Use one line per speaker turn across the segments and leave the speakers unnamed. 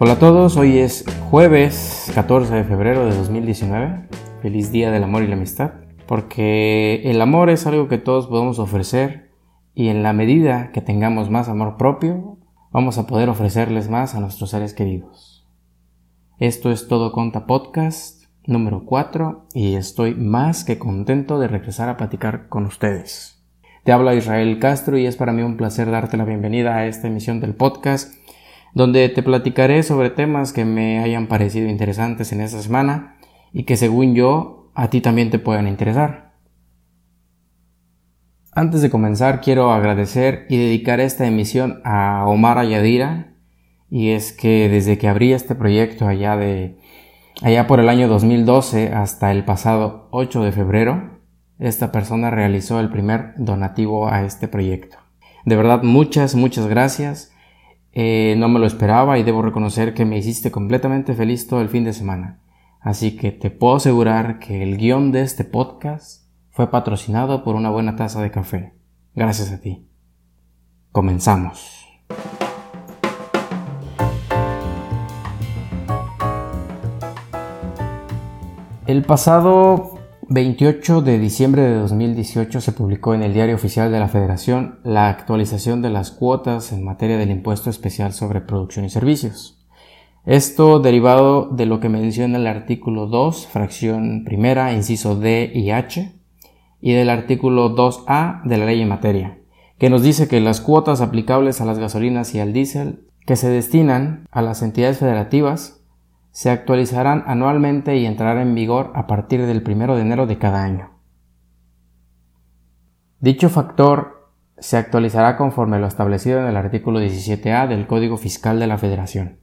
Hola a todos, hoy es jueves 14 de febrero de 2019. Feliz día del amor y la amistad. Porque el amor es algo que todos podemos ofrecer y en la medida que tengamos más amor propio, vamos a poder ofrecerles más a nuestros seres queridos. Esto es Todo Conta Podcast número 4 y estoy más que contento de regresar a platicar con ustedes. Te habla Israel Castro y es para mí un placer darte la bienvenida a esta emisión del podcast donde te platicaré sobre temas que me hayan parecido interesantes en esta semana y que según yo a ti también te puedan interesar. Antes de comenzar quiero agradecer y dedicar esta emisión a Omar Ayadira y es que desde que abrí este proyecto allá de allá por el año 2012 hasta el pasado 8 de febrero esta persona realizó el primer donativo a este proyecto. De verdad muchas muchas gracias eh, no me lo esperaba y debo reconocer que me hiciste completamente feliz todo el fin de semana. Así que te puedo asegurar que el guion de este podcast fue patrocinado por una buena taza de café. Gracias a ti. Comenzamos. El pasado 28 de diciembre de 2018 se publicó en el Diario Oficial de la Federación la actualización de las cuotas en materia del impuesto especial sobre producción y servicios. Esto derivado de lo que menciona el artículo 2, fracción primera, inciso D y H, y del artículo 2A de la ley en materia, que nos dice que las cuotas aplicables a las gasolinas y al diésel que se destinan a las entidades federativas se actualizarán anualmente y entrarán en vigor a partir del 1 de enero de cada año. Dicho factor se actualizará conforme lo establecido en el artículo 17A del Código Fiscal de la Federación.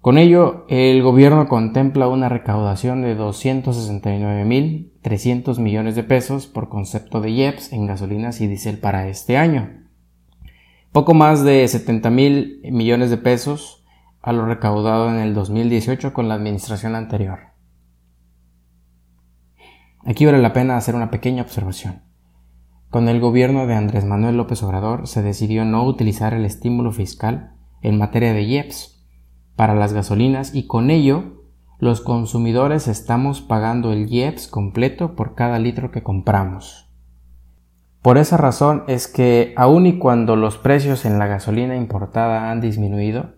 Con ello, el gobierno contempla una recaudación de 269.300 millones de pesos por concepto de IEPS en gasolinas y diésel para este año. Poco más de 70.000 millones de pesos a lo recaudado en el 2018 con la administración anterior. Aquí vale la pena hacer una pequeña observación. Con el gobierno de Andrés Manuel López Obrador se decidió no utilizar el estímulo fiscal en materia de IEPS para las gasolinas y con ello los consumidores estamos pagando el IEPS completo por cada litro que compramos. Por esa razón es que aun y cuando los precios en la gasolina importada han disminuido,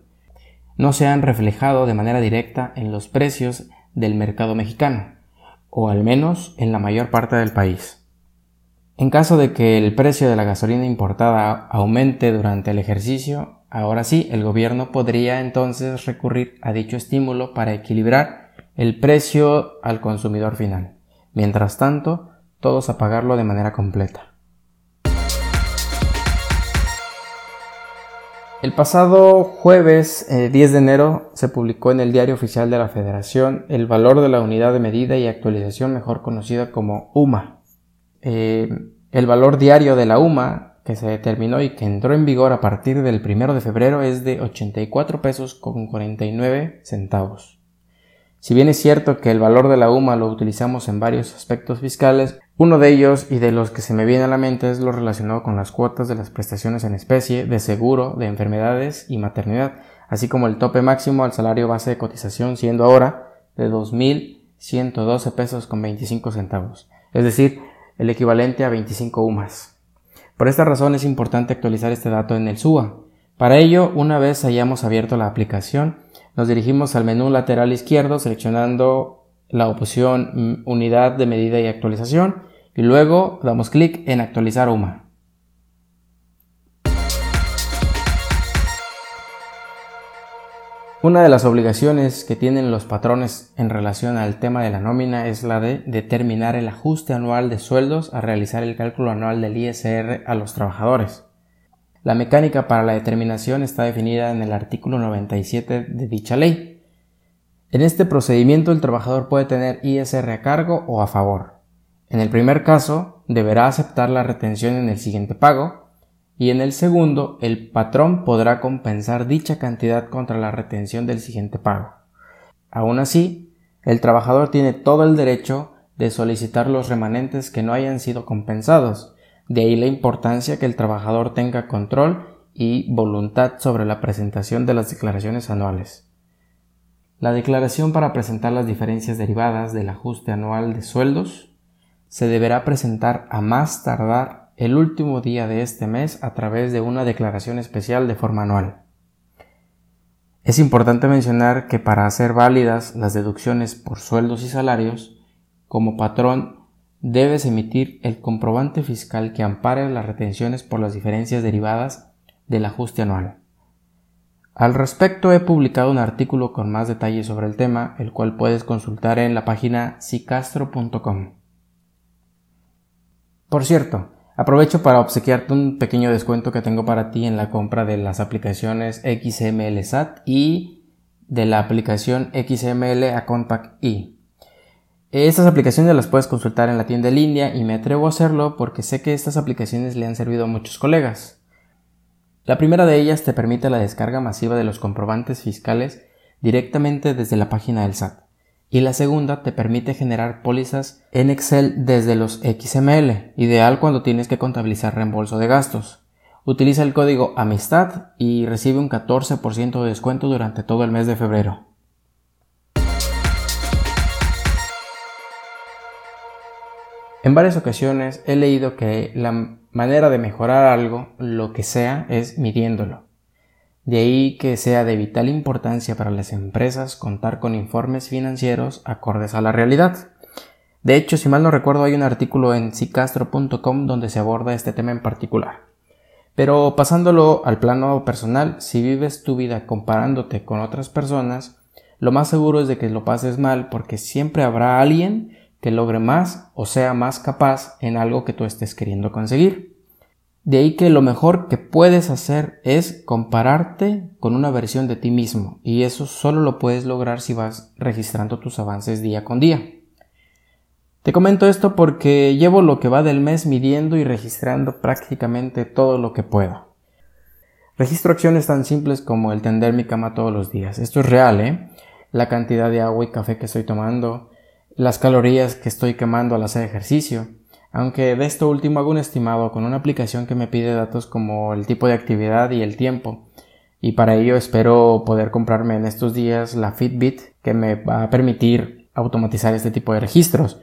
no se han reflejado de manera directa en los precios del mercado mexicano, o al menos en la mayor parte del país. En caso de que el precio de la gasolina importada aumente durante el ejercicio, ahora sí, el gobierno podría entonces recurrir a dicho estímulo para equilibrar el precio al consumidor final. Mientras tanto, todos a pagarlo de manera completa. El pasado jueves 10 eh, de enero se publicó en el Diario Oficial de la Federación el valor de la unidad de medida y actualización mejor conocida como UMA. Eh, el valor diario de la UMA que se determinó y que entró en vigor a partir del 1 de febrero es de 84 pesos con 49 centavos. Si bien es cierto que el valor de la UMA lo utilizamos en varios aspectos fiscales, uno de ellos y de los que se me viene a la mente es lo relacionado con las cuotas de las prestaciones en especie, de seguro, de enfermedades y maternidad, así como el tope máximo al salario base de cotización siendo ahora de 2.112 pesos con 25 centavos, es decir, el equivalente a 25 UMAS. Por esta razón es importante actualizar este dato en el SUA. Para ello, una vez hayamos abierto la aplicación, nos dirigimos al menú lateral izquierdo seleccionando la opción mm, Unidad de medida y actualización y luego damos clic en Actualizar UMA. Una de las obligaciones que tienen los patrones en relación al tema de la nómina es la de determinar el ajuste anual de sueldos a realizar el cálculo anual del ISR a los trabajadores. La mecánica para la determinación está definida en el artículo 97 de dicha ley. En este procedimiento el trabajador puede tener ISR a cargo o a favor. En el primer caso, deberá aceptar la retención en el siguiente pago y en el segundo, el patrón podrá compensar dicha cantidad contra la retención del siguiente pago. Aún así, el trabajador tiene todo el derecho de solicitar los remanentes que no hayan sido compensados, de ahí la importancia que el trabajador tenga control y voluntad sobre la presentación de las declaraciones anuales. La declaración para presentar las diferencias derivadas del ajuste anual de sueldos se deberá presentar a más tardar el último día de este mes a través de una declaración especial de forma anual. Es importante mencionar que para hacer válidas las deducciones por sueldos y salarios, como patrón debes emitir el comprobante fiscal que ampare las retenciones por las diferencias derivadas del ajuste anual. Al respecto he publicado un artículo con más detalles sobre el tema, el cual puedes consultar en la página sicastro.com. Por cierto, aprovecho para obsequiarte un pequeño descuento que tengo para ti en la compra de las aplicaciones XML SAT y de la aplicación XML a Compact E. Estas aplicaciones las puedes consultar en la tienda en línea y me atrevo a hacerlo porque sé que estas aplicaciones le han servido a muchos colegas. La primera de ellas te permite la descarga masiva de los comprobantes fiscales directamente desde la página del SAT. Y la segunda te permite generar pólizas en Excel desde los XML, ideal cuando tienes que contabilizar reembolso de gastos. Utiliza el código AMISTAD y recibe un 14% de descuento durante todo el mes de febrero. En varias ocasiones he leído que la manera de mejorar algo, lo que sea, es midiéndolo. De ahí que sea de vital importancia para las empresas contar con informes financieros acordes a la realidad. De hecho, si mal no recuerdo, hay un artículo en cicastro.com donde se aborda este tema en particular. Pero pasándolo al plano personal, si vives tu vida comparándote con otras personas, lo más seguro es de que lo pases mal porque siempre habrá alguien que logre más o sea más capaz en algo que tú estés queriendo conseguir. De ahí que lo mejor que puedes hacer es compararte con una versión de ti mismo y eso solo lo puedes lograr si vas registrando tus avances día con día. Te comento esto porque llevo lo que va del mes midiendo y registrando prácticamente todo lo que puedo. Registro acciones tan simples como el tender mi cama todos los días. Esto es real, ¿eh? La cantidad de agua y café que estoy tomando, las calorías que estoy quemando al hacer ejercicio, aunque de esto último hago un estimado con una aplicación que me pide datos como el tipo de actividad y el tiempo, y para ello espero poder comprarme en estos días la Fitbit que me va a permitir automatizar este tipo de registros.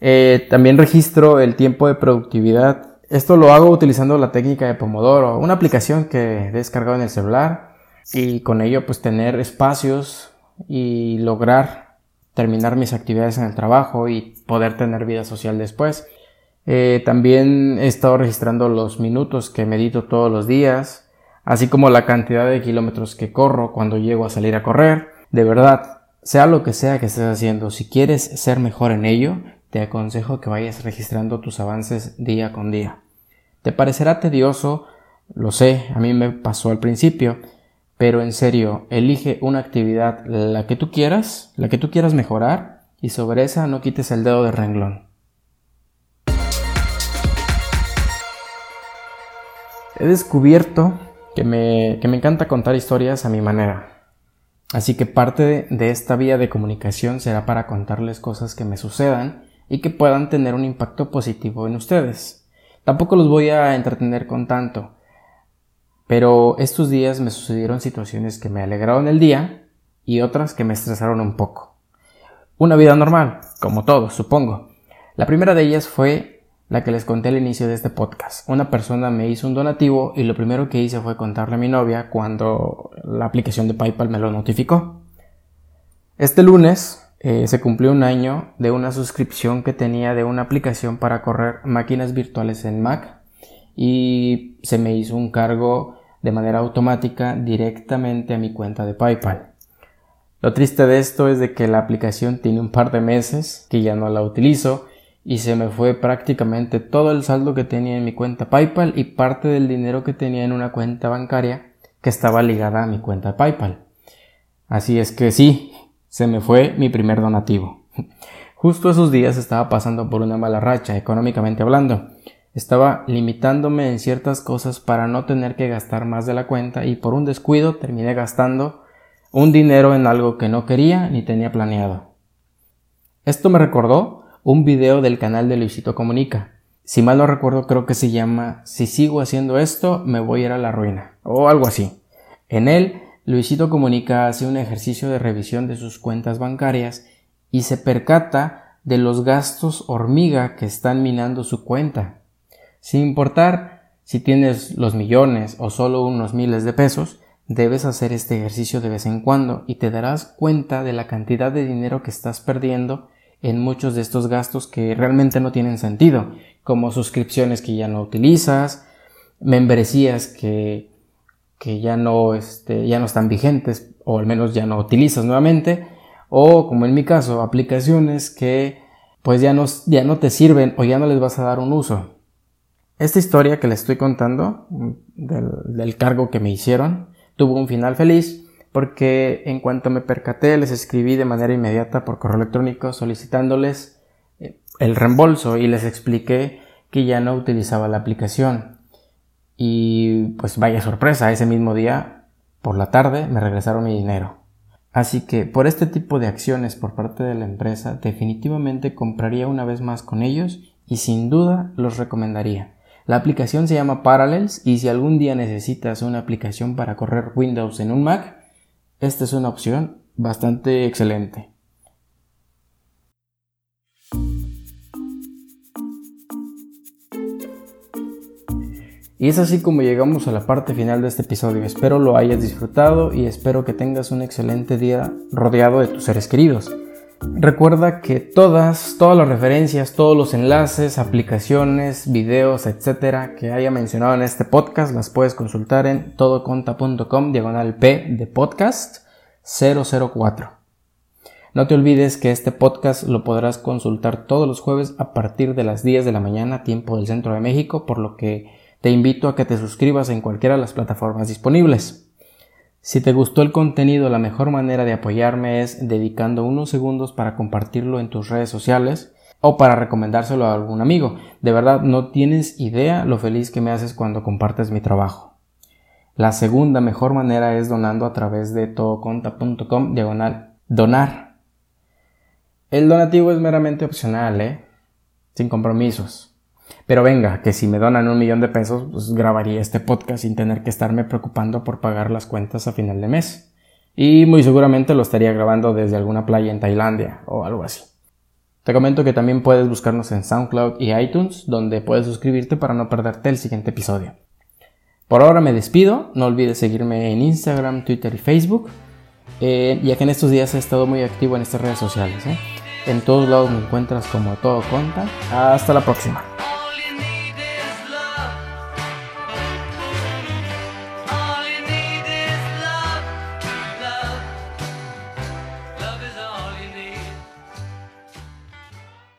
Eh, también registro el tiempo de productividad. Esto lo hago utilizando la técnica de Pomodoro, una aplicación que he descargado en el celular y con ello pues tener espacios y lograr terminar mis actividades en el trabajo y poder tener vida social después. Eh, también he estado registrando los minutos que medito todos los días, así como la cantidad de kilómetros que corro cuando llego a salir a correr. De verdad, sea lo que sea que estés haciendo, si quieres ser mejor en ello, te aconsejo que vayas registrando tus avances día con día. Te parecerá tedioso, lo sé, a mí me pasó al principio, pero en serio, elige una actividad, la que tú quieras, la que tú quieras mejorar, y sobre esa no quites el dedo de renglón. He descubierto que me, que me encanta contar historias a mi manera. Así que parte de esta vía de comunicación será para contarles cosas que me sucedan y que puedan tener un impacto positivo en ustedes. Tampoco los voy a entretener con tanto, pero estos días me sucedieron situaciones que me alegraron el día y otras que me estresaron un poco. Una vida normal, como todos, supongo. La primera de ellas fue la que les conté al inicio de este podcast. Una persona me hizo un donativo y lo primero que hice fue contarle a mi novia cuando la aplicación de PayPal me lo notificó. Este lunes eh, se cumplió un año de una suscripción que tenía de una aplicación para correr máquinas virtuales en Mac y se me hizo un cargo de manera automática directamente a mi cuenta de PayPal. Lo triste de esto es de que la aplicación tiene un par de meses que ya no la utilizo y se me fue prácticamente todo el saldo que tenía en mi cuenta PayPal y parte del dinero que tenía en una cuenta bancaria que estaba ligada a mi cuenta de PayPal. Así es que sí, se me fue mi primer donativo. Justo esos días estaba pasando por una mala racha económicamente hablando estaba limitándome en ciertas cosas para no tener que gastar más de la cuenta y por un descuido terminé gastando un dinero en algo que no quería ni tenía planeado. Esto me recordó un video del canal de Luisito Comunica, Si mal no recuerdo, creo que se llama Si sigo haciendo esto, me voy a ir a la ruina, o algo así. En él, Luisito Comunica hace un ejercicio de revisión de sus cuentas bancarias y se percata de los gastos hormiga que están minando su cuenta. Sin importar si tienes los millones o solo unos miles de pesos, debes hacer este ejercicio de vez en cuando y te darás cuenta de la cantidad de dinero que estás perdiendo en muchos de estos gastos que realmente no tienen sentido, como suscripciones que ya no utilizas, membresías que, que ya, no, este, ya no están vigentes o al menos ya no utilizas nuevamente, o como en mi caso, aplicaciones que pues ya no, ya no te sirven o ya no les vas a dar un uso. Esta historia que les estoy contando mm, del, del cargo que me hicieron tuvo un final feliz porque en cuanto me percaté les escribí de manera inmediata por correo electrónico solicitándoles eh, el reembolso y les expliqué que ya no utilizaba la aplicación. Y pues vaya sorpresa, ese mismo día por la tarde me regresaron mi dinero. Así que por este tipo de acciones por parte de la empresa definitivamente compraría una vez más con ellos y sin duda los recomendaría. La aplicación se llama Parallels y si algún día necesitas una aplicación para correr Windows en un Mac, esta es una opción bastante excelente. Y es así como llegamos a la parte final de este episodio. Espero lo hayas disfrutado y espero que tengas un excelente día rodeado de tus seres queridos. Recuerda que todas, todas las referencias, todos los enlaces, aplicaciones, videos, etcétera, que haya mencionado en este podcast, las puedes consultar en todoconta.com diagonal P de podcast 004. No te olvides que este podcast lo podrás consultar todos los jueves a partir de las 10 de la mañana, tiempo del centro de México, por lo que te invito a que te suscribas en cualquiera de las plataformas disponibles. Si te gustó el contenido, la mejor manera de apoyarme es dedicando unos segundos para compartirlo en tus redes sociales o para recomendárselo a algún amigo. De verdad, no tienes idea lo feliz que me haces cuando compartes mi trabajo. La segunda mejor manera es donando a través de todoconta.com diagonal donar. El donativo es meramente opcional, ¿eh? Sin compromisos. Pero venga, que si me donan un millón de pesos, pues grabaría este podcast sin tener que estarme preocupando por pagar las cuentas a final de mes. Y muy seguramente lo estaría grabando desde alguna playa en Tailandia o algo así. Te comento que también puedes buscarnos en SoundCloud y iTunes, donde puedes suscribirte para no perderte el siguiente episodio. Por ahora me despido, no olvides seguirme en Instagram, Twitter y Facebook, eh, ya que en estos días he estado muy activo en estas redes sociales. ¿eh? En todos lados me encuentras como todo conta. Hasta la próxima.